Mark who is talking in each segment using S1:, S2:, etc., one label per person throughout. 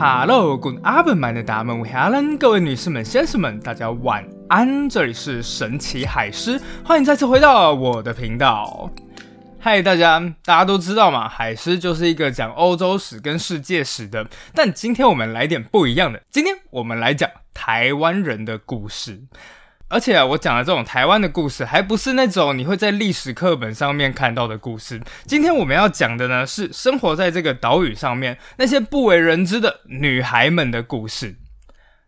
S1: Hello，Good afternoon，的达们，我 Helen，各位女士们、先生们，大家晚安。这里是神奇海狮，欢迎再次回到我的频道。嗨，大家，大家都知道嘛，海狮就是一个讲欧洲史跟世界史的。但今天我们来点不一样的，今天我们来讲台湾人的故事。而且啊，我讲的这种台湾的故事，还不是那种你会在历史课本上面看到的故事。今天我们要讲的呢，是生活在这个岛屿上面那些不为人知的女孩们的故事。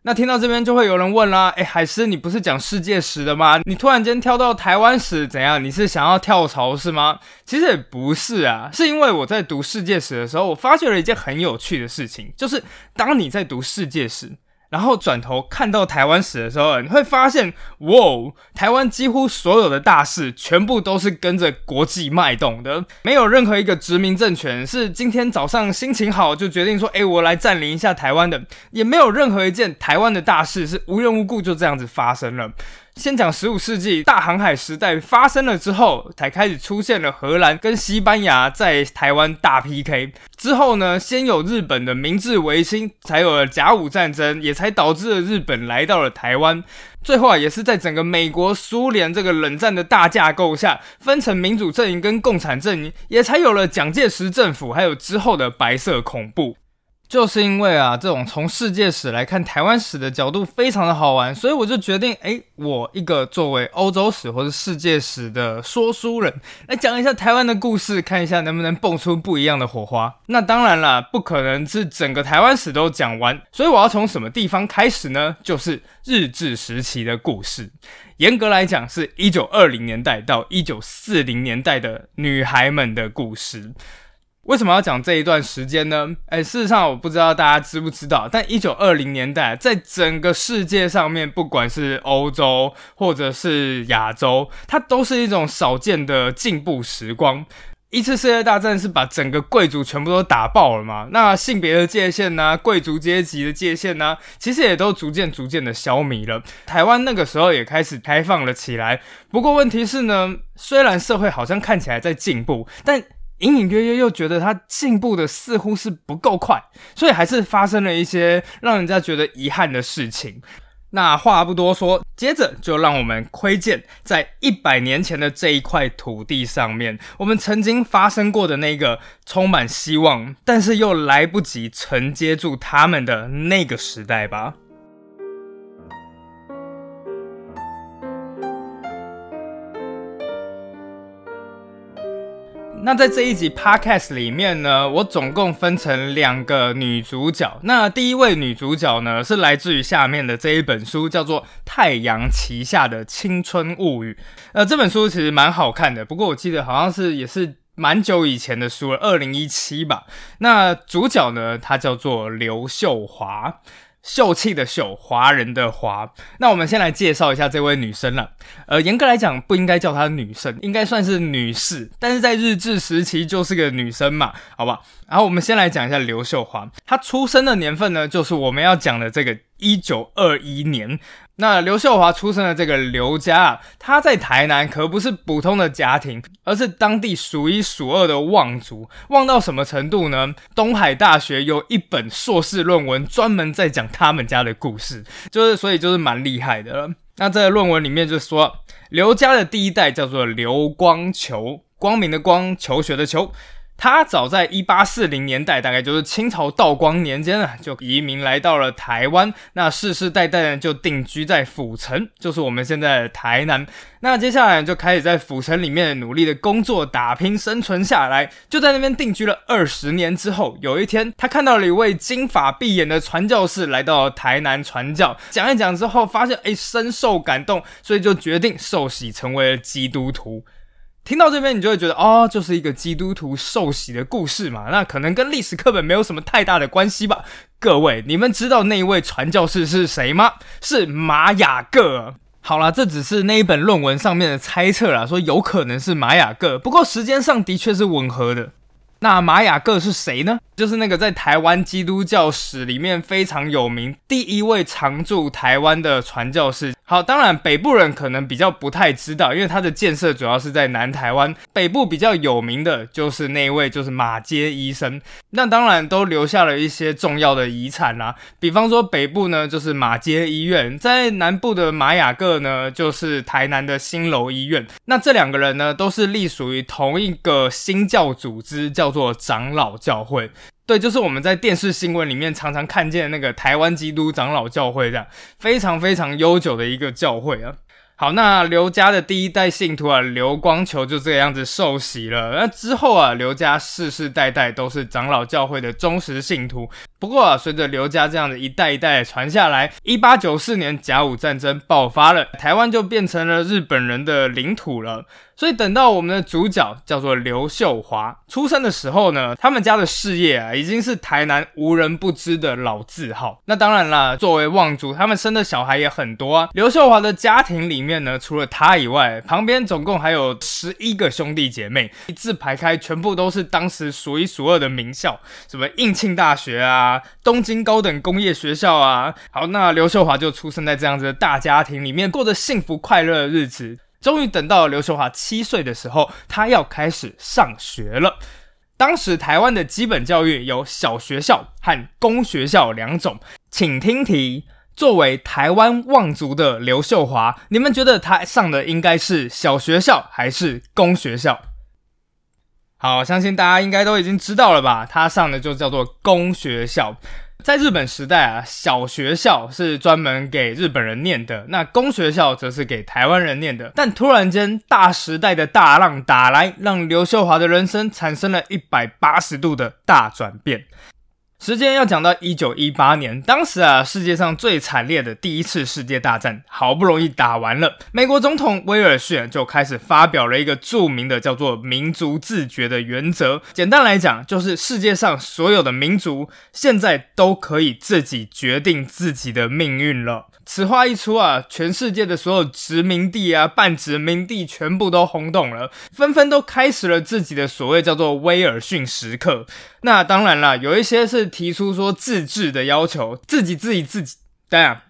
S1: 那听到这边就会有人问啦，哎，海狮，你不是讲世界史的吗？你突然间跳到台湾史，怎样？你是想要跳槽是吗？其实也不是啊，是因为我在读世界史的时候，我发觉了一件很有趣的事情，就是当你在读世界史。然后转头看到台湾史的时候，你会发现，哇，台湾几乎所有的大事全部都是跟着国际脉动的，没有任何一个殖民政权是今天早上心情好就决定说，哎，我来占领一下台湾的，也没有任何一件台湾的大事是无缘无故就这样子发生了。先讲十五世纪大航海时代发生了之后，才开始出现了荷兰跟西班牙在台湾大 PK。之后呢，先有日本的明治维新，才有了甲午战争，也才导致了日本来到了台湾。最后啊，也是在整个美国、苏联这个冷战的大架构下，分成民主阵营跟共产阵营，也才有了蒋介石政府，还有之后的白色恐怖。就是因为啊，这种从世界史来看台湾史的角度非常的好玩，所以我就决定，哎，我一个作为欧洲史或者世界史的说书人，来讲一下台湾的故事，看一下能不能蹦出不一样的火花。那当然了，不可能是整个台湾史都讲完，所以我要从什么地方开始呢？就是日治时期的故事。严格来讲，是一九二零年代到一九四零年代的女孩们的故事。为什么要讲这一段时间呢？哎，事实上我不知道大家知不知道，但一九二零年代在整个世界上面，不管是欧洲或者是亚洲，它都是一种少见的进步时光。一次世界大战是把整个贵族全部都打爆了嘛？那性别的界限呢？贵族阶级的界限呢？其实也都逐渐逐渐的消弭了。台湾那个时候也开始开放了起来。不过问题是呢，虽然社会好像看起来在进步，但隐隐约约又觉得他进步的似乎是不够快，所以还是发生了一些让人家觉得遗憾的事情。那话不多说，接着就让我们窥见在一百年前的这一块土地上面，我们曾经发生过的那个充满希望，但是又来不及承接住他们的那个时代吧。那在这一集 podcast 里面呢，我总共分成两个女主角。那第一位女主角呢，是来自于下面的这一本书，叫做《太阳旗下的青春物语》。呃，这本书其实蛮好看的，不过我记得好像是也是蛮久以前的书了，二零一七吧。那主角呢，她叫做刘秀华。秀气的秀，华人的华。那我们先来介绍一下这位女生了。呃，严格来讲不应该叫她女生，应该算是女士。但是在日治时期就是个女生嘛，好吧。然后我们先来讲一下刘秀华，她出生的年份呢，就是我们要讲的这个一九二一年。那刘秀华出生的这个刘家啊，他在台南可不是普通的家庭，而是当地数一数二的望族。望到什么程度呢？东海大学有一本硕士论文专门在讲他们家的故事，就是所以就是蛮厉害的了。那这个论文里面就说，刘家的第一代叫做刘光求，光明的光，求学的求。他早在一八四零年代，大概就是清朝道光年间啊，就移民来到了台湾。那世世代代呢，就定居在府城，就是我们现在的台南。那接下来就开始在府城里面努力的工作打拼生存下来。就在那边定居了二十年之后，有一天他看到了一位金发碧眼的传教士来到台南传教，讲一讲之后，发现哎深受感动，所以就决定受洗成为了基督徒。听到这边，你就会觉得哦，就是一个基督徒受洗的故事嘛。那可能跟历史课本没有什么太大的关系吧。各位，你们知道那一位传教士是谁吗？是玛雅各。好啦，这只是那一本论文上面的猜测啦，说有可能是玛雅各。不过时间上的确是吻合的。那玛雅各是谁呢？就是那个在台湾基督教史里面非常有名第一位常驻台湾的传教士。好，当然北部人可能比较不太知道，因为它的建设主要是在南台湾。北部比较有名的就是那位就是马街医生，那当然都留下了一些重要的遗产啦。比方说北部呢就是马街医院，在南部的马雅各呢就是台南的新楼医院。那这两个人呢都是隶属于同一个新教组织，叫做长老教会。对，就是我们在电视新闻里面常常看见那个台湾基督长老教会，这样非常非常悠久的一个教会啊。好，那刘家的第一代信徒啊，刘光球就这个样子受洗了。那之后啊，刘家世世代代都是长老教会的忠实信徒。不过啊，随着刘家这样的一代一代传下来，一八九四年甲午战争爆发了，台湾就变成了日本人的领土了。所以等到我们的主角叫做刘秀华出生的时候呢，他们家的事业啊已经是台南无人不知的老字号。那当然啦，作为望族，他们生的小孩也很多啊。刘秀华的家庭里面呢，除了他以外，旁边总共还有十一个兄弟姐妹，一字排开，全部都是当时数一数二的名校，什么应庆大学啊、东京高等工业学校啊。好，那刘秀华就出生在这样子的大家庭里面，过着幸福快乐的日子。终于等到刘秀华七岁的时候，他要开始上学了。当时台湾的基本教育有小学校和公学校两种，请听题：作为台湾望族的刘秀华，你们觉得他上的应该是小学校还是公学校？好，相信大家应该都已经知道了吧？他上的就叫做公学校。在日本时代啊，小学校是专门给日本人念的，那公学校则是给台湾人念的。但突然间，大时代的大浪打来，让刘秀华的人生产生了一百八十度的大转变。时间要讲到一九一八年，当时啊，世界上最惨烈的第一次世界大战好不容易打完了，美国总统威尔逊就开始发表了一个著名的叫做“民族自觉”的原则。简单来讲，就是世界上所有的民族现在都可以自己决定自己的命运了。此话一出啊，全世界的所有殖民地啊、半殖民地全部都轰动了，纷纷都开始了自己的所谓叫做威尔逊时刻。那当然了，有一些是提出说自治的要求，自己自己自己，当然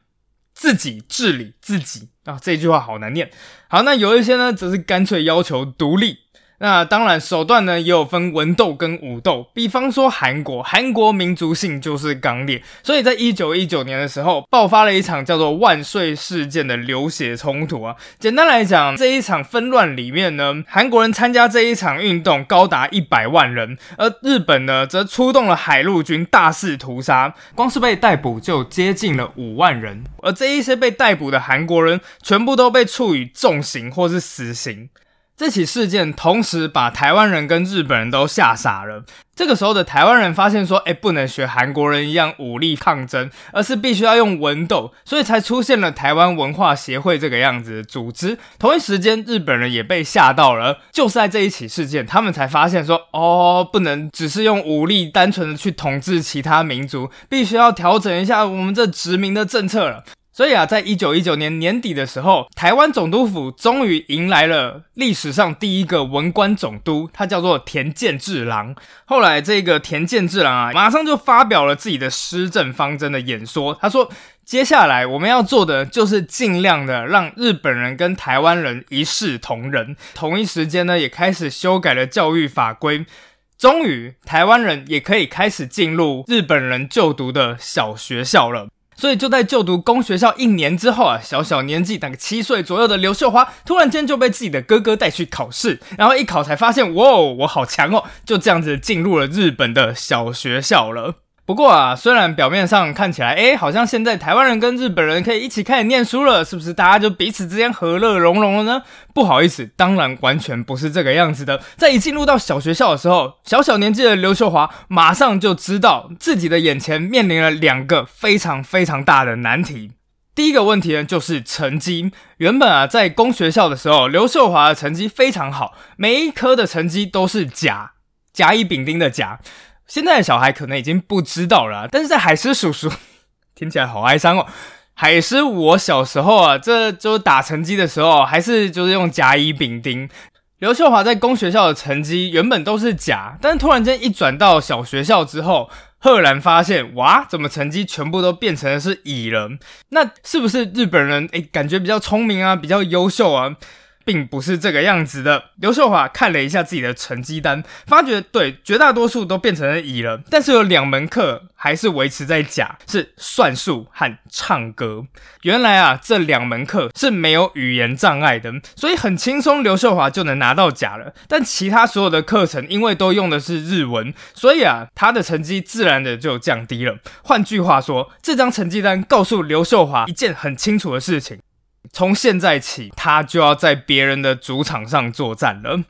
S1: 自己治理自己啊，这句话好难念。好，那有一些呢，则是干脆要求独立。那当然，手段呢也有分文斗跟武斗。比方说韩国，韩国民族性就是刚烈，所以在一九一九年的时候，爆发了一场叫做万岁事件的流血冲突啊。简单来讲，这一场纷乱里面呢，韩国人参加这一场运动高达一百万人，而日本呢则出动了海陆军大肆屠杀，光是被逮捕就接近了五万人。而这一些被逮捕的韩国人，全部都被处以重刑或是死刑。这起事件同时把台湾人跟日本人都吓傻了。这个时候的台湾人发现说：“哎，不能学韩国人一样武力抗争，而是必须要用文斗，所以才出现了台湾文化协会这个样子的组织。”同一时间，日本人也被吓到了。就是在这一起事件，他们才发现说：“哦，不能只是用武力单纯的去统治其他民族，必须要调整一下我们这殖民的政策了。”所以啊，在一九一九年年底的时候，台湾总督府终于迎来了历史上第一个文官总督，他叫做田健治郎。后来，这个田健治郎啊，马上就发表了自己的施政方针的演说。他说：“接下来我们要做的就是尽量的让日本人跟台湾人一视同仁。同一时间呢，也开始修改了教育法规，终于台湾人也可以开始进入日本人就读的小学校了。”所以就在就读公学校一年之后啊，小小年纪，大概七岁左右的刘秀华，突然间就被自己的哥哥带去考试，然后一考才发现，哇，我好强哦！就这样子进入了日本的小学校了。不过啊，虽然表面上看起来，哎，好像现在台湾人跟日本人可以一起开始念书了，是不是？大家就彼此之间和乐融融了呢？不好意思，当然完全不是这个样子的。在一进入到小学校的时候，小小年纪的刘秀华马上就知道自己的眼前面临了两个非常非常大的难题。第一个问题呢，就是成绩。原本啊，在公学校的时候，刘秀华的成绩非常好，每一科的成绩都是甲，甲乙丙丁的甲。现在的小孩可能已经不知道了，但是在海狮叔叔 听起来好哀伤哦。海狮，我小时候啊，这就打成绩的时候，还是就是用甲乙丙丁。刘秀华在公学校的成绩原本都是甲，但是突然间一转到小学校之后，赫然发现，哇，怎么成绩全部都变成了是乙了？那是不是日本人诶感觉比较聪明啊，比较优秀啊？并不是这个样子的。刘秀华看了一下自己的成绩单，发觉对绝大多数都变成了乙了，但是有两门课还是维持在甲，是算术和唱歌。原来啊，这两门课是没有语言障碍的，所以很轻松，刘秀华就能拿到甲了。但其他所有的课程，因为都用的是日文，所以啊，他的成绩自然的就降低了。换句话说，这张成绩单告诉刘秀华一件很清楚的事情。从现在起，他就要在别人的主场上作战了。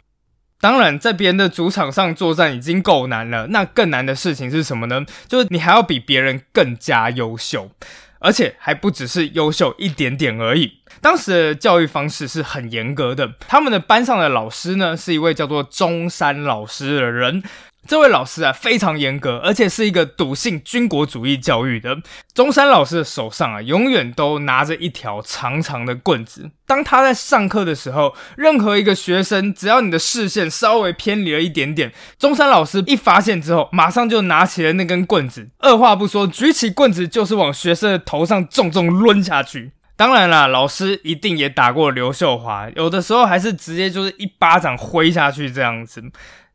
S1: 当然，在别人的主场上作战已经够难了，那更难的事情是什么呢？就是你还要比别人更加优秀，而且还不只是优秀一点点而已。当时的教育方式是很严格的，他们的班上的老师呢，是一位叫做中山老师的人。这位老师啊，非常严格，而且是一个笃信军国主义教育的。中山老师的手上啊，永远都拿着一条长长的棍子。当他在上课的时候，任何一个学生，只要你的视线稍微偏离了一点点，中山老师一发现之后，马上就拿起了那根棍子，二话不说，举起棍子就是往学生的头上重重抡下去。当然啦，老师一定也打过刘秀华，有的时候还是直接就是一巴掌挥下去这样子。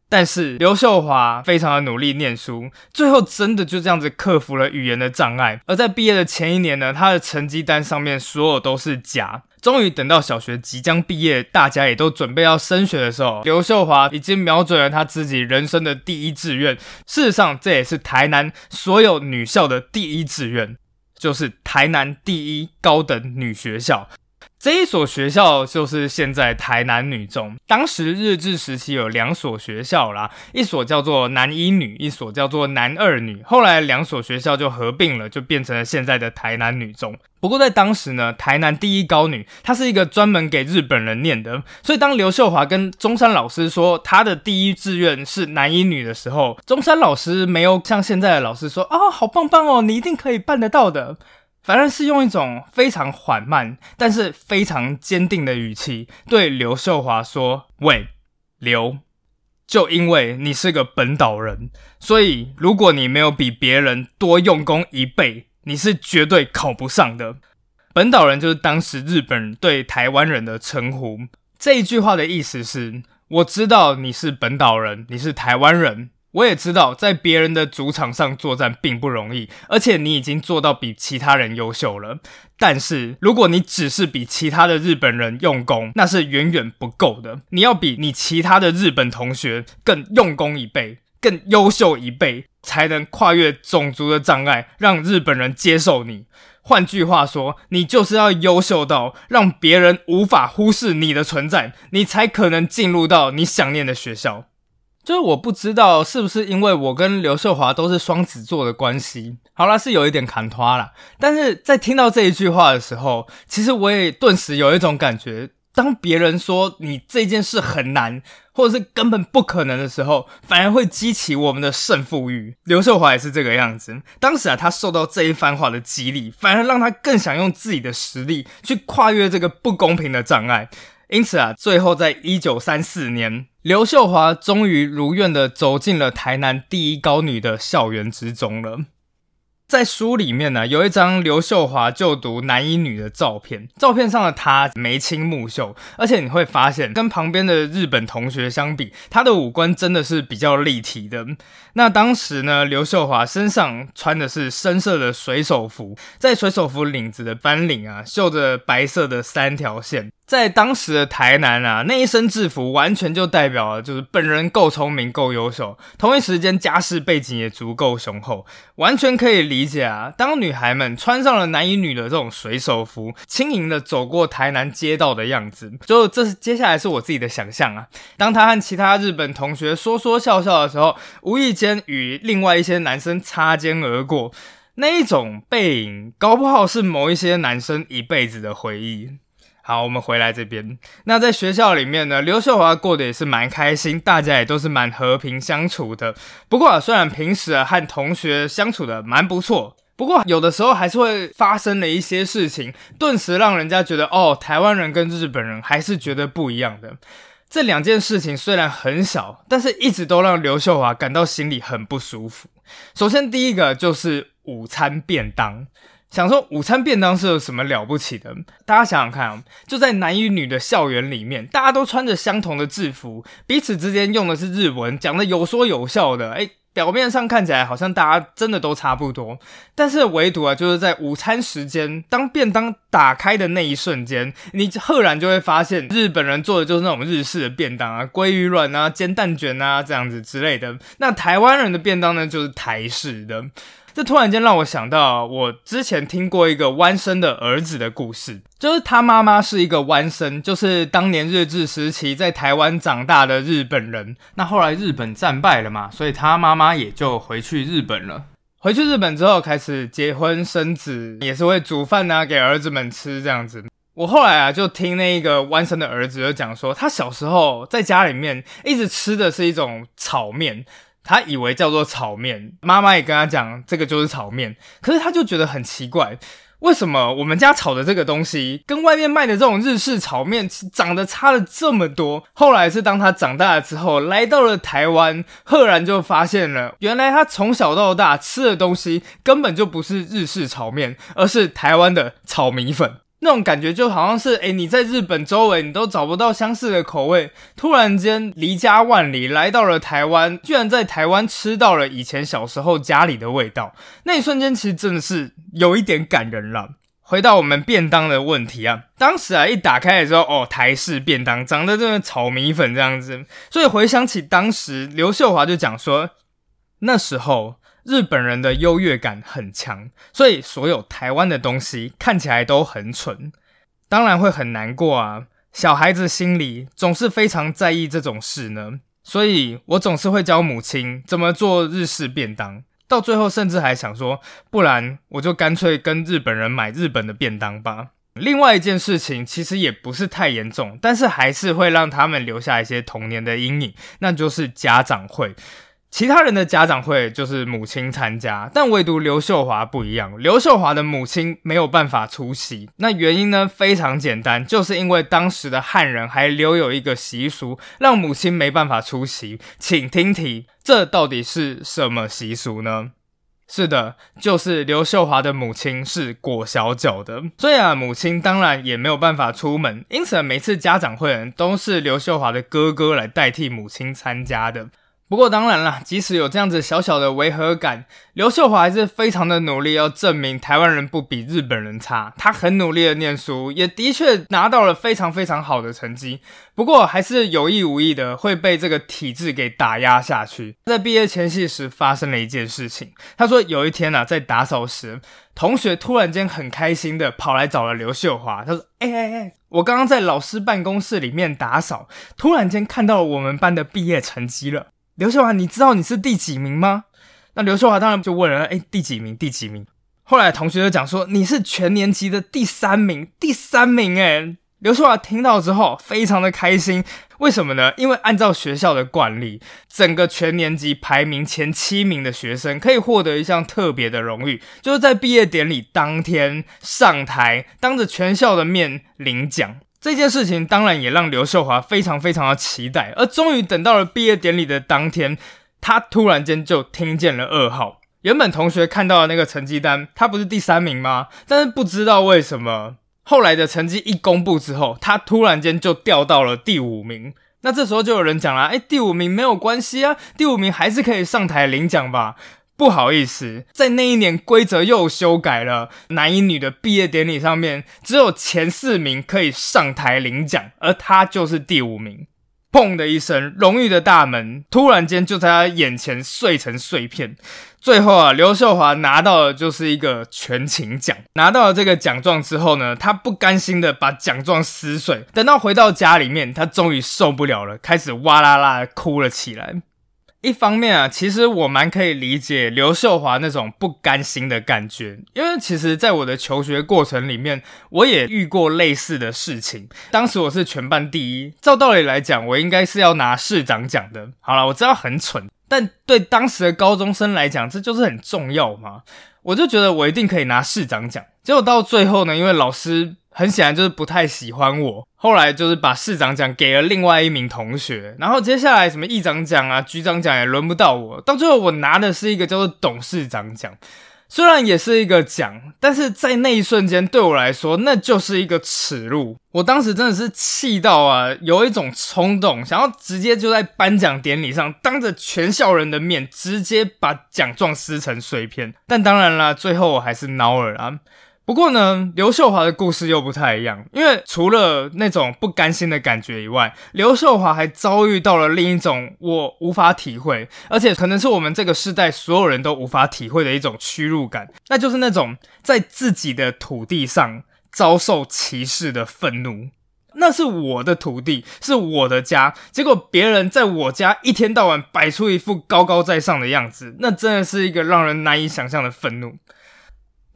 S1: 但是刘秀华非常的努力念书，最后真的就这样子克服了语言的障碍。而在毕业的前一年呢，他的成绩单上面所有都是甲。终于等到小学即将毕业，大家也都准备要升学的时候，刘秀华已经瞄准了他自己人生的第一志愿。事实上，这也是台南所有女校的第一志愿，就是台南第一高等女学校。这一所学校就是现在台南女中。当时日治时期有两所学校啦，一所叫做男一女，一所叫做男二女。后来两所学校就合并了，就变成了现在的台南女中。不过在当时呢，台南第一高女她是一个专门给日本人念的，所以当刘秀华跟中山老师说她的第一志愿是男一女的时候，中山老师没有像现在的老师说啊，好棒棒哦，你一定可以办得到的。反而是用一种非常缓慢，但是非常坚定的语气对刘秀华说：“喂，刘，就因为你是个本岛人，所以如果你没有比别人多用功一倍，你是绝对考不上的。本岛人就是当时日本人对台湾人的称呼。这一句话的意思是：我知道你是本岛人，你是台湾人。”我也知道，在别人的主场上作战并不容易，而且你已经做到比其他人优秀了。但是，如果你只是比其他的日本人用功，那是远远不够的。你要比你其他的日本同学更用功一倍，更优秀一倍，才能跨越种族的障碍，让日本人接受你。换句话说，你就是要优秀到让别人无法忽视你的存在，你才可能进入到你想念的学校。就是我不知道是不是因为我跟刘秀华都是双子座的关系，好啦，是有一点砍拖啦。但是在听到这一句话的时候，其实我也顿时有一种感觉：当别人说你这件事很难，或者是根本不可能的时候，反而会激起我们的胜负欲。刘秀华也是这个样子。当时啊，他受到这一番话的激励，反而让他更想用自己的实力去跨越这个不公平的障碍。因此啊，最后在一九三四年。刘秀华终于如愿的走进了台南第一高女的校园之中了。在书里面呢，有一张刘秀华就读男一女的照片，照片上的她眉清目秀，而且你会发现，跟旁边的日本同学相比，她的五官真的是比较立体的。那当时呢，刘秀华身上穿的是深色的水手服，在水手服领子的翻领啊，绣着白色的三条线。在当时的台南啊，那一身制服完全就代表了，就是本人够聪明、够优秀，同一时间家世背景也足够雄厚，完全可以理解啊。当女孩们穿上了男一女的这种水手服，轻盈的走过台南街道的样子，就这是接下来是我自己的想象啊。当她和其他日本同学说说笑笑的时候，无意间与另外一些男生擦肩而过，那一种背影，搞不好是某一些男生一辈子的回忆。好，我们回来这边。那在学校里面呢，刘秀华过得也是蛮开心，大家也都是蛮和平相处的。不过啊，虽然平时啊和同学相处的蛮不错，不过有的时候还是会发生了一些事情，顿时让人家觉得哦，台湾人跟日本人还是觉得不一样的。这两件事情虽然很小，但是一直都让刘秀华感到心里很不舒服。首先，第一个就是午餐便当。想说午餐便当是有什么了不起的？大家想想看啊，就在男与女的校园里面，大家都穿着相同的制服，彼此之间用的是日文，讲的有说有笑的，哎，表面上看起来好像大家真的都差不多。但是唯独啊，就是在午餐时间，当便当打开的那一瞬间，你赫然就会发现，日本人做的就是那种日式的便当啊，鲑鱼卵啊，煎蛋卷啊，这样子之类的。那台湾人的便当呢，就是台式的。这突然间让我想到，我之前听过一个弯生的儿子的故事，就是他妈妈是一个弯生，就是当年日治时期在台湾长大的日本人。那后来日本战败了嘛，所以他妈妈也就回去日本了。回去日本之后，开始结婚生子，也是会煮饭啊给儿子们吃这样子。我后来啊，就听那个弯生的儿子就讲说，他小时候在家里面一直吃的是一种炒面。他以为叫做炒面，妈妈也跟他讲这个就是炒面，可是他就觉得很奇怪，为什么我们家炒的这个东西跟外面卖的这种日式炒面长得差了这么多？后来是当他长大了之后，来到了台湾，赫然就发现了，原来他从小到大吃的东西根本就不是日式炒面，而是台湾的炒米粉。那种感觉就好像是，哎，你在日本周围你都找不到相似的口味，突然间离家万里来到了台湾，居然在台湾吃到了以前小时候家里的味道，那一瞬间其实真的是有一点感人了。回到我们便当的问题啊，当时啊一打开的时候，哦，台式便当长得真的炒米粉这样子，所以回想起当时刘秀华就讲说，那时候。日本人的优越感很强，所以所有台湾的东西看起来都很蠢，当然会很难过啊。小孩子心里总是非常在意这种事呢，所以我总是会教母亲怎么做日式便当，到最后甚至还想说，不然我就干脆跟日本人买日本的便当吧。另外一件事情其实也不是太严重，但是还是会让他们留下一些童年的阴影，那就是家长会。其他人的家长会就是母亲参加，但唯独刘秀华不一样。刘秀华的母亲没有办法出席，那原因呢非常简单，就是因为当时的汉人还留有一个习俗，让母亲没办法出席。请听题，这到底是什么习俗呢？是的，就是刘秀华的母亲是裹小脚的，所以啊，母亲当然也没有办法出门。因此，每次家长会人都是刘秀华的哥哥来代替母亲参加的。不过当然了，即使有这样子小小的违和感，刘秀华还是非常的努力，要证明台湾人不比日本人差。他很努力的念书，也的确拿到了非常非常好的成绩。不过还是有意无意的会被这个体制给打压下去。在毕业前夕时发生了一件事情，他说有一天呢，在打扫时，同学突然间很开心的跑来找了刘秀华，他说：“哎哎哎，我刚刚在老师办公室里面打扫，突然间看到了我们班的毕业成绩了。”刘秀华，你知道你是第几名吗？那刘秀华当然就问了，哎，第几名？第几名？后来同学就讲说，你是全年级的第三名，第三名。哎，刘秀华听到之后非常的开心，为什么呢？因为按照学校的惯例，整个全年级排名前七名的学生可以获得一项特别的荣誉，就是在毕业典礼当天上台，当着全校的面领奖。这件事情当然也让刘秀华非常非常的期待，而终于等到了毕业典礼的当天，他突然间就听见了噩耗。原本同学看到的那个成绩单，他不是第三名吗？但是不知道为什么，后来的成绩一公布之后，他突然间就掉到了第五名。那这时候就有人讲了：“哎，第五名没有关系啊，第五名还是可以上台领奖吧。”不好意思，在那一年规则又修改了，男一女的毕业典礼上面只有前四名可以上台领奖，而他就是第五名。砰的一声，荣誉的大门突然间就在他眼前碎成碎片。最后啊，刘秀华拿到的就是一个全勤奖。拿到了这个奖状之后呢，他不甘心的把奖状撕碎。等到回到家里面，他终于受不了了，开始哇啦啦哭了起来。一方面啊，其实我蛮可以理解刘秀华那种不甘心的感觉，因为其实在我的求学过程里面，我也遇过类似的事情。当时我是全班第一，照道理来讲，我应该是要拿市长奖的。好了，我知道很蠢，但对当时的高中生来讲，这就是很重要嘛。我就觉得我一定可以拿市长奖。结果到最后呢，因为老师。很显然就是不太喜欢我。后来就是把市长奖给了另外一名同学，然后接下来什么议长奖啊、局长奖也轮不到我，到最后我拿的是一个叫做董事长奖。虽然也是一个奖，但是在那一瞬间对我来说，那就是一个耻辱。我当时真的是气到啊，有一种冲动，想要直接就在颁奖典礼上，当着全校人的面，直接把奖状撕成碎片。但当然啦，最后我还是孬了啊。不过呢，刘秀华的故事又不太一样，因为除了那种不甘心的感觉以外，刘秀华还遭遇到了另一种我无法体会，而且可能是我们这个世代所有人都无法体会的一种屈辱感，那就是那种在自己的土地上遭受歧视的愤怒。那是我的土地，是我的家，结果别人在我家一天到晚摆出一副高高在上的样子，那真的是一个让人难以想象的愤怒。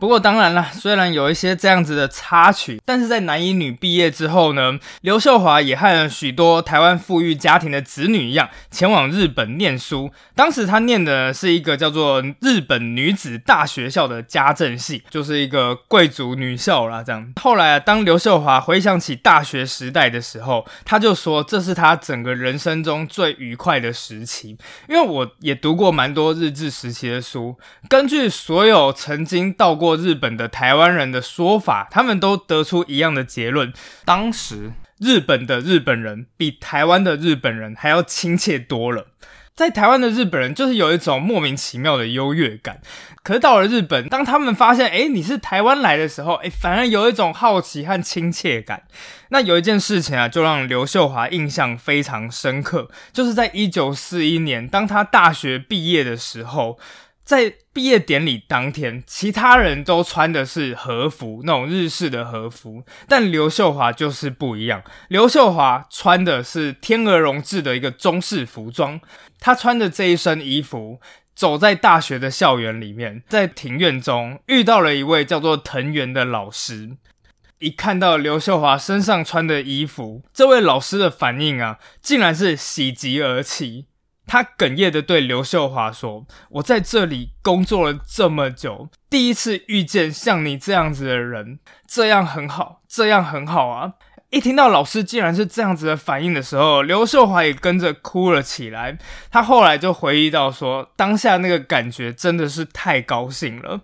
S1: 不过当然了，虽然有一些这样子的插曲，但是在男一女毕业之后呢，刘秀华也和许多台湾富裕家庭的子女一样，前往日本念书。当时他念的是一个叫做日本女子大学校的家政系，就是一个贵族女校啦。这样，后来啊，当刘秀华回想起大学时代的时候，他就说这是他整个人生中最愉快的时期。因为我也读过蛮多日治时期的书，根据所有曾经到过。日本的台湾人的说法，他们都得出一样的结论：当时日本的日本人比台湾的日本人还要亲切多了。在台湾的日本人就是有一种莫名其妙的优越感，可是到了日本，当他们发现哎你是台湾来的时候，哎反而有一种好奇和亲切感。那有一件事情啊，就让刘秀华印象非常深刻，就是在一九四一年，当他大学毕业的时候。在毕业典礼当天，其他人都穿的是和服，那种日式的和服，但刘秀华就是不一样。刘秀华穿的是天鹅绒制的一个中式服装，他穿的这一身衣服，走在大学的校园里面，在庭院中遇到了一位叫做藤原的老师。一看到刘秀华身上穿的衣服，这位老师的反应啊，竟然是喜极而泣。他哽咽的对刘秀华说：“我在这里工作了这么久，第一次遇见像你这样子的人，这样很好，这样很好啊！”一听到老师竟然是这样子的反应的时候，刘秀华也跟着哭了起来。他后来就回忆到说：“当下那个感觉真的是太高兴了。”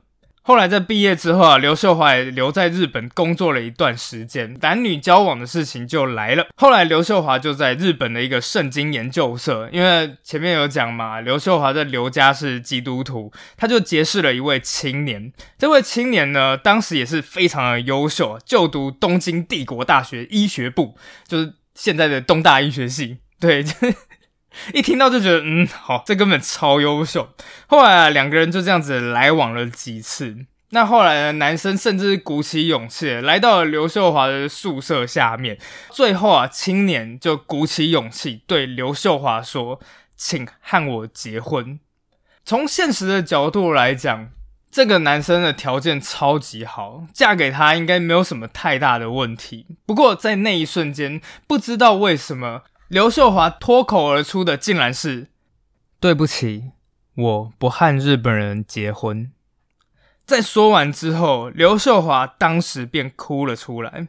S1: 后来在毕业之后啊，刘秀华也留在日本工作了一段时间，男女交往的事情就来了。后来刘秀华就在日本的一个圣经研究社，因为前面有讲嘛，刘秀华在刘家是基督徒，他就结识了一位青年。这位青年呢，当时也是非常的优秀，就读东京帝国大学医学部，就是现在的东大医学系。对。一听到就觉得，嗯，好，这根本超优秀。后来啊，两个人就这样子来往了几次。那后来呢，男生甚至鼓起勇气来到了刘秀华的宿舍下面。最后啊，青年就鼓起勇气对刘秀华说：“请和我结婚。”从现实的角度来讲，这个男生的条件超级好，嫁给他应该没有什么太大的问题。不过在那一瞬间，不知道为什么。刘秀华脱口而出的竟然是：“对不起，我不和日本人结婚。”在说完之后，刘秀华当时便哭了出来。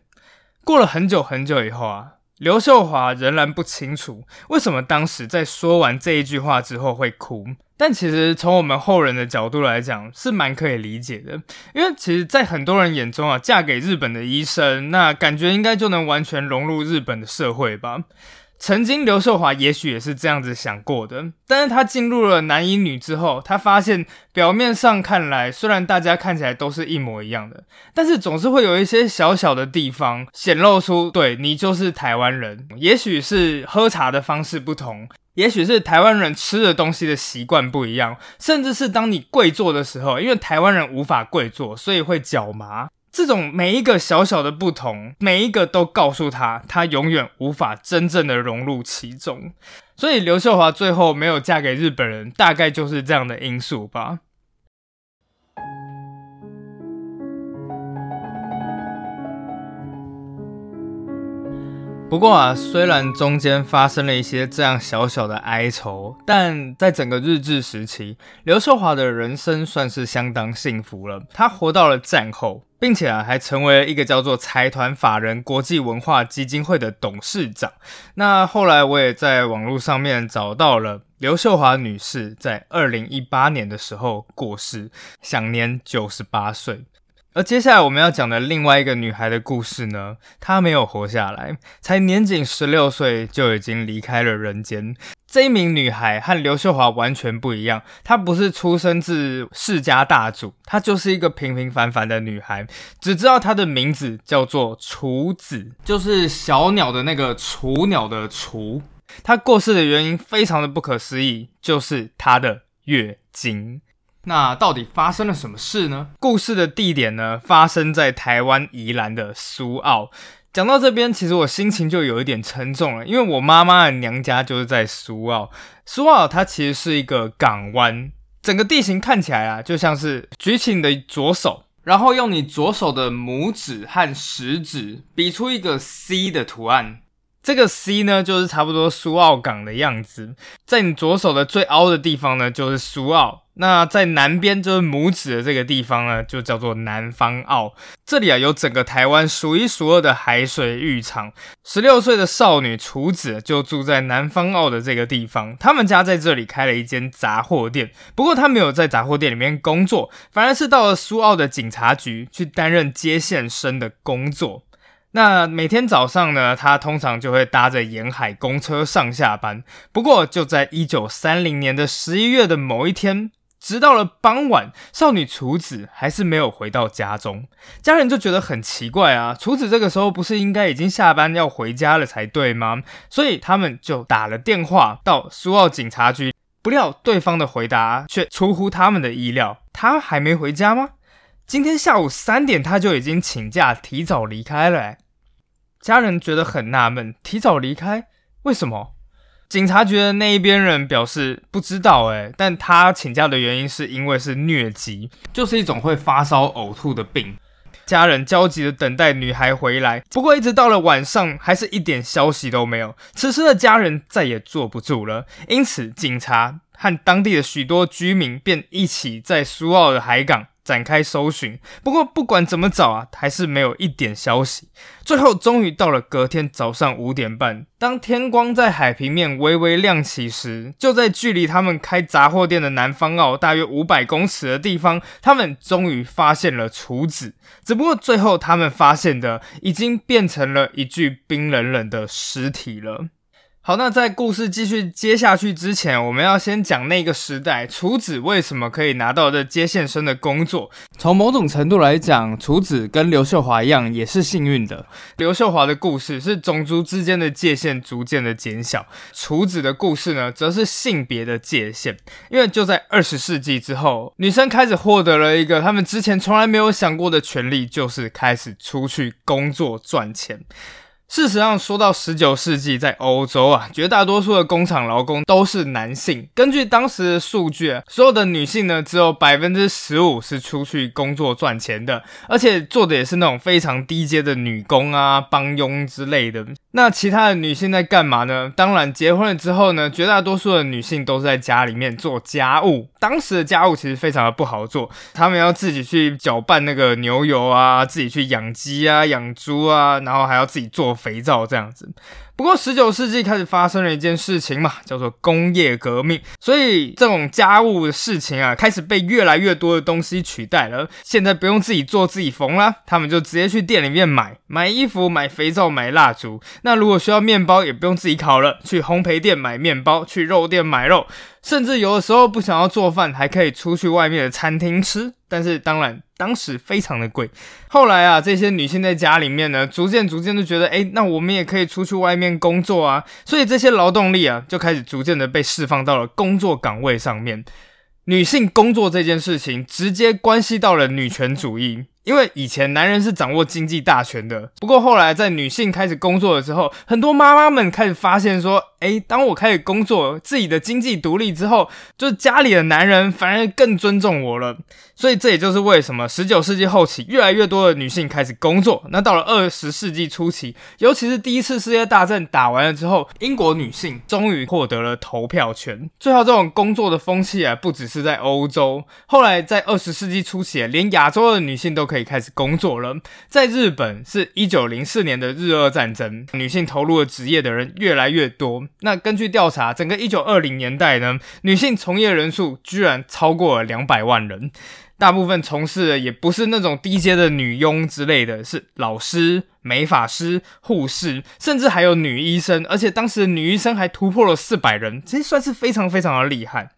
S1: 过了很久很久以后啊，刘秀华仍然不清楚为什么当时在说完这一句话之后会哭。但其实从我们后人的角度来讲，是蛮可以理解的，因为其实，在很多人眼中啊，嫁给日本的医生，那感觉应该就能完全融入日本的社会吧。曾经刘秀华也许也是这样子想过的，但是他进入了男一女之后，他发现表面上看来，虽然大家看起来都是一模一样的，但是总是会有一些小小的地方显露出，对你就是台湾人。也许是喝茶的方式不同，也许是台湾人吃的东西的习惯不一样，甚至是当你跪坐的时候，因为台湾人无法跪坐，所以会脚麻。这种每一个小小的不同，每一个都告诉他，他永远无法真正的融入其中。所以刘秀华最后没有嫁给日本人，大概就是这样的因素吧。不过啊，虽然中间发生了一些这样小小的哀愁，但在整个日治时期，刘秀华的人生算是相当幸福了。他活到了战后，并且啊，还成为了一个叫做财团法人国际文化基金会的董事长。那后来我也在网络上面找到了刘秀华女士在二零一八年的时候过世，享年九十八岁。而接下来我们要讲的另外一个女孩的故事呢，她没有活下来，才年仅十六岁就已经离开了人间。这一名女孩和刘秀华完全不一样，她不是出生自世家大族，她就是一个平平凡凡的女孩。只知道她的名字叫做雏子，就是小鸟的那个雏鸟的雏。她过世的原因非常的不可思议，就是她的月经。那到底发生了什么事呢？故事的地点呢，发生在台湾宜兰的苏澳。讲到这边，其实我心情就有一点沉重了，因为我妈妈的娘家就是在苏澳。苏澳它其实是一个港湾，整个地形看起来啊，就像是举起你的左手，然后用你左手的拇指和食指比出一个 C 的图案。这个 C 呢，就是差不多苏澳港的样子。在你左手的最凹的地方呢，就是苏澳。那在南边就是拇指的这个地方呢，就叫做南方澳。这里啊有整个台湾数一数二的海水浴场。十六岁的少女楚子就住在南方澳的这个地方，他们家在这里开了一间杂货店。不过她没有在杂货店里面工作，反而是到了苏澳的警察局去担任接线生的工作。那每天早上呢，她通常就会搭着沿海公车上下班。不过就在一九三零年的十一月的某一天。直到了傍晚，少女楚子还是没有回到家中，家人就觉得很奇怪啊。楚子这个时候不是应该已经下班要回家了才对吗？所以他们就打了电话到苏澳警察局，不料对方的回答却出乎他们的意料，他还没回家吗？今天下午三点他就已经请假提早离开了。家人觉得很纳闷，提早离开为什么？警察局的那一边人表示不知道，诶，但他请假的原因是因为是疟疾，就是一种会发烧呕吐的病。家人焦急的等待女孩回来，不过一直到了晚上，还是一点消息都没有。此时的家人再也坐不住了，因此警察和当地的许多居民便一起在苏澳的海港。展开搜寻，不过不管怎么找啊，还是没有一点消息。最后终于到了隔天早上五点半，当天光在海平面微微亮起时，就在距离他们开杂货店的南方澳大约五百公尺的地方，他们终于发现了厨子。只不过最后他们发现的已经变成了一具冰冷冷的尸体了。好，那在故事继续接下去之前，我们要先讲那个时代，楚子为什么可以拿到这接线生的工作。从某种程度来讲，楚子跟刘秀华一样，也是幸运的。刘秀华的故事是种族之间的界限逐渐的减小，楚子的故事呢，则是性别的界限。因为就在二十世纪之后，女生开始获得了一个他们之前从来没有想过的权利，就是开始出去工作赚钱。事实上，说到十九世纪，在欧洲啊，绝大多数的工厂劳工都是男性。根据当时的数据啊，所有的女性呢，只有百分之十五是出去工作赚钱的，而且做的也是那种非常低阶的女工啊、帮佣之类的。那其他的女性在干嘛呢？当然，结婚了之后呢，绝大多数的女性都是在家里面做家务。当时的家务其实非常的不好做，她们要自己去搅拌那个牛油啊，自己去养鸡啊、养猪啊，然后还要自己做。肥皂这样子，不过十九世纪开始发生了一件事情嘛，叫做工业革命，所以这种家务的事情啊，开始被越来越多的东西取代了。现在不用自己做自己缝啦，他们就直接去店里面买买衣服、买肥皂、买蜡烛。那如果需要面包，也不用自己烤了，去烘焙店买面包，去肉店买肉。甚至有的时候不想要做饭，还可以出去外面的餐厅吃。但是当然，当时非常的贵。后来啊，这些女性在家里面呢，逐渐逐渐都觉得，哎，那我们也可以出去外面工作啊。所以这些劳动力啊，就开始逐渐的被释放到了工作岗位上面。女性工作这件事情，直接关系到了女权主义。因为以前男人是掌握经济大权的，不过后来在女性开始工作了之后，很多妈妈们开始发现说，诶，当我开始工作，自己的经济独立之后，就是家里的男人反而更尊重我了。所以这也就是为什么十九世纪后期越来越多的女性开始工作。那到了二十世纪初期，尤其是第一次世界大战打完了之后，英国女性终于获得了投票权。最后，这种工作的风气啊，不只是在欧洲，后来在二十世纪初期，连亚洲的女性都可以开始工作了。在日本，是一九零四年的日俄战争，女性投入了职业的人越来越多。那根据调查，整个一九二零年代呢，女性从业人数居然超过了两百万人。大部分从事的也不是那种低阶的女佣之类的，是老师、美发师、护士，甚至还有女医生。而且当时的女医生还突破了四百人，其实算是非常非常的厉害。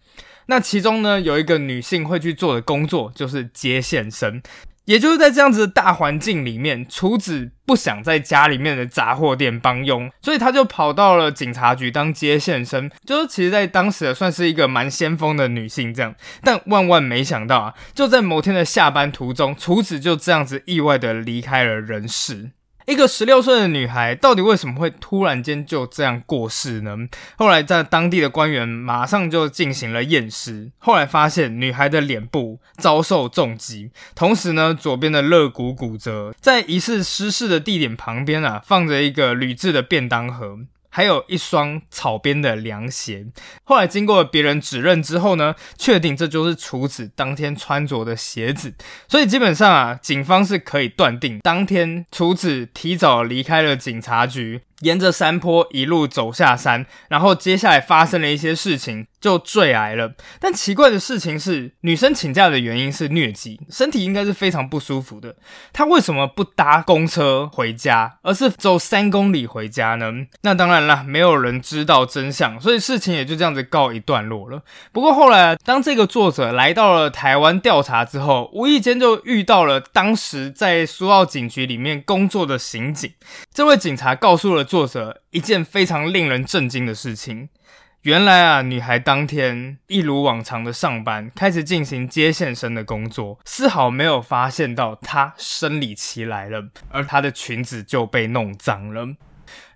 S1: 那其中呢，有一个女性会去做的工作就是接线生。也就是在这样子的大环境里面，厨子不想在家里面的杂货店帮佣，所以他就跑到了警察局当接线生。就是其实，在当时算是一个蛮先锋的女性这样。但万万没想到啊，就在某天的下班途中，厨子就这样子意外的离开了人世。一个十六岁的女孩，到底为什么会突然间就这样过世呢？后来在当地的官员马上就进行了验尸，后来发现女孩的脸部遭受重击，同时呢，左边的肋骨骨折，在疑似失事的地点旁边啊，放着一个铝制的便当盒。还有一双草编的凉鞋，后来经过别人指认之后呢，确定这就是厨子当天穿着的鞋子，所以基本上啊，警方是可以断定当天厨子提早离开了警察局。沿着山坡一路走下山，然后接下来发生了一些事情，就坠崖了。但奇怪的事情是，女生请假的原因是疟疾，身体应该是非常不舒服的。她为什么不搭公车回家，而是走三公里回家呢？那当然了，没有人知道真相，所以事情也就这样子告一段落了。不过后来，当这个作者来到了台湾调查之后，无意间就遇到了当时在苏澳警局里面工作的刑警。这位警察告诉了。作者一件非常令人震惊的事情，原来啊，女孩当天一如往常的上班，开始进行接线生的工作，丝毫没有发现到她生理期来了，而她的裙子就被弄脏了。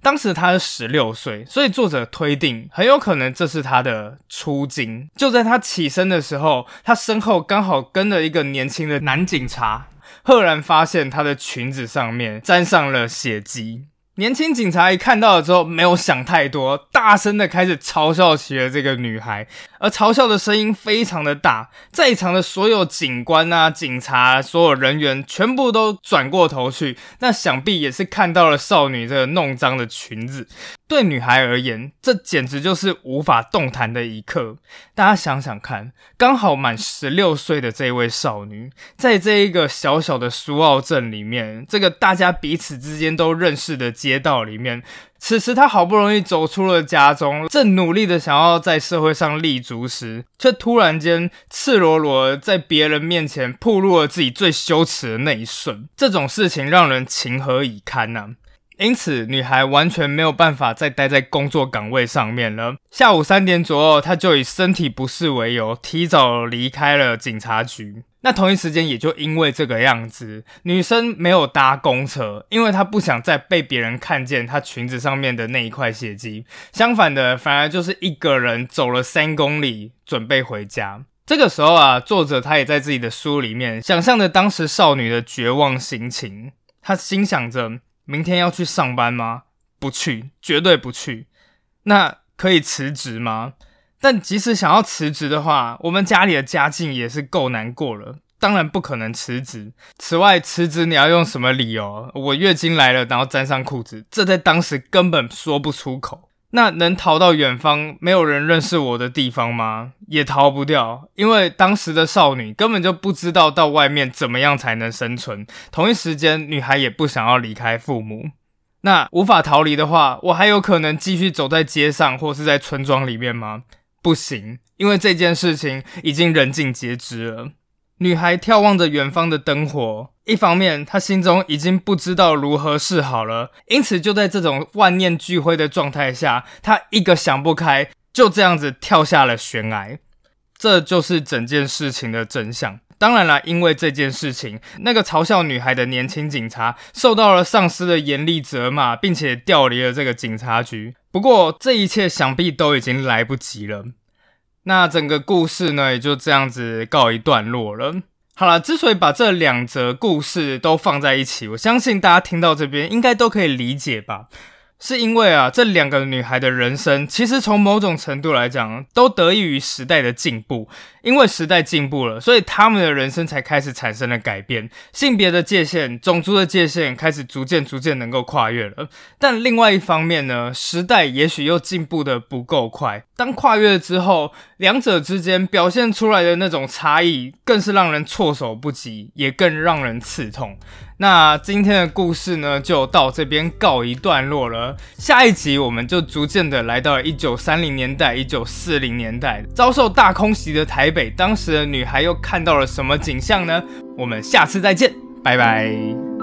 S1: 当时她是十六岁，所以作者推定很有可能这是她的初经。就在她起身的时候，她身后刚好跟了一个年轻的男警察，赫然发现她的裙子上面沾上了血迹。年轻警察一看到了之后，没有想太多，大声的开始嘲笑起了这个女孩，而嘲笑的声音非常的大，在场的所有警官啊、警察、所有人员全部都转过头去，那想必也是看到了少女这个弄脏的裙子。对女孩而言，这简直就是无法动弹的一刻。大家想想看，刚好满十六岁的这位少女，在这一个小小的苏澳镇里面，这个大家彼此之间都认识的街道里面，此时她好不容易走出了家中，正努力的想要在社会上立足时，却突然间赤裸裸在别人面前暴露了自己最羞耻的那一瞬。这种事情让人情何以堪呢？因此，女孩完全没有办法再待在工作岗位上面了。下午三点左右，她就以身体不适为由，提早离开了警察局。那同一时间，也就因为这个样子，女生没有搭公车，因为她不想再被别人看见她裙子上面的那一块血迹。相反的，反而就是一个人走了三公里，准备回家。这个时候啊，作者他也在自己的书里面想象着当时少女的绝望心情，他心想着。明天要去上班吗？不去，绝对不去。那可以辞职吗？但即使想要辞职的话，我们家里的家境也是够难过了，当然不可能辞职。此外，辞职你要用什么理由？我月经来了，然后沾上裤子，这在当时根本说不出口。那能逃到远方没有人认识我的地方吗？也逃不掉，因为当时的少女根本就不知道到外面怎么样才能生存。同一时间，女孩也不想要离开父母。那无法逃离的话，我还有可能继续走在街上或是在村庄里面吗？不行，因为这件事情已经人尽皆知了。女孩眺望着远方的灯火，一方面她心中已经不知道如何是好了，因此就在这种万念俱灰的状态下，她一个想不开，就这样子跳下了悬崖。这就是整件事情的真相。当然了，因为这件事情，那个嘲笑女孩的年轻警察受到了上司的严厉责骂，并且调离了这个警察局。不过，这一切想必都已经来不及了。那整个故事呢，也就这样子告一段落了。好了，之所以把这两则故事都放在一起，我相信大家听到这边应该都可以理解吧。是因为啊，这两个女孩的人生，其实从某种程度来讲，都得益于时代的进步。因为时代进步了，所以她们的人生才开始产生了改变，性别的界限、种族的界限开始逐渐、逐渐能够跨越了。但另外一方面呢，时代也许又进步的不够快。当跨越之后，两者之间表现出来的那种差异，更是让人措手不及，也更让人刺痛。那今天的故事呢，就到这边告一段落了。下一集我们就逐渐的来到了一九三零年代、一九四零年代，遭受大空袭的台北，当时的女孩又看到了什么景象呢？我们下次再见，拜拜。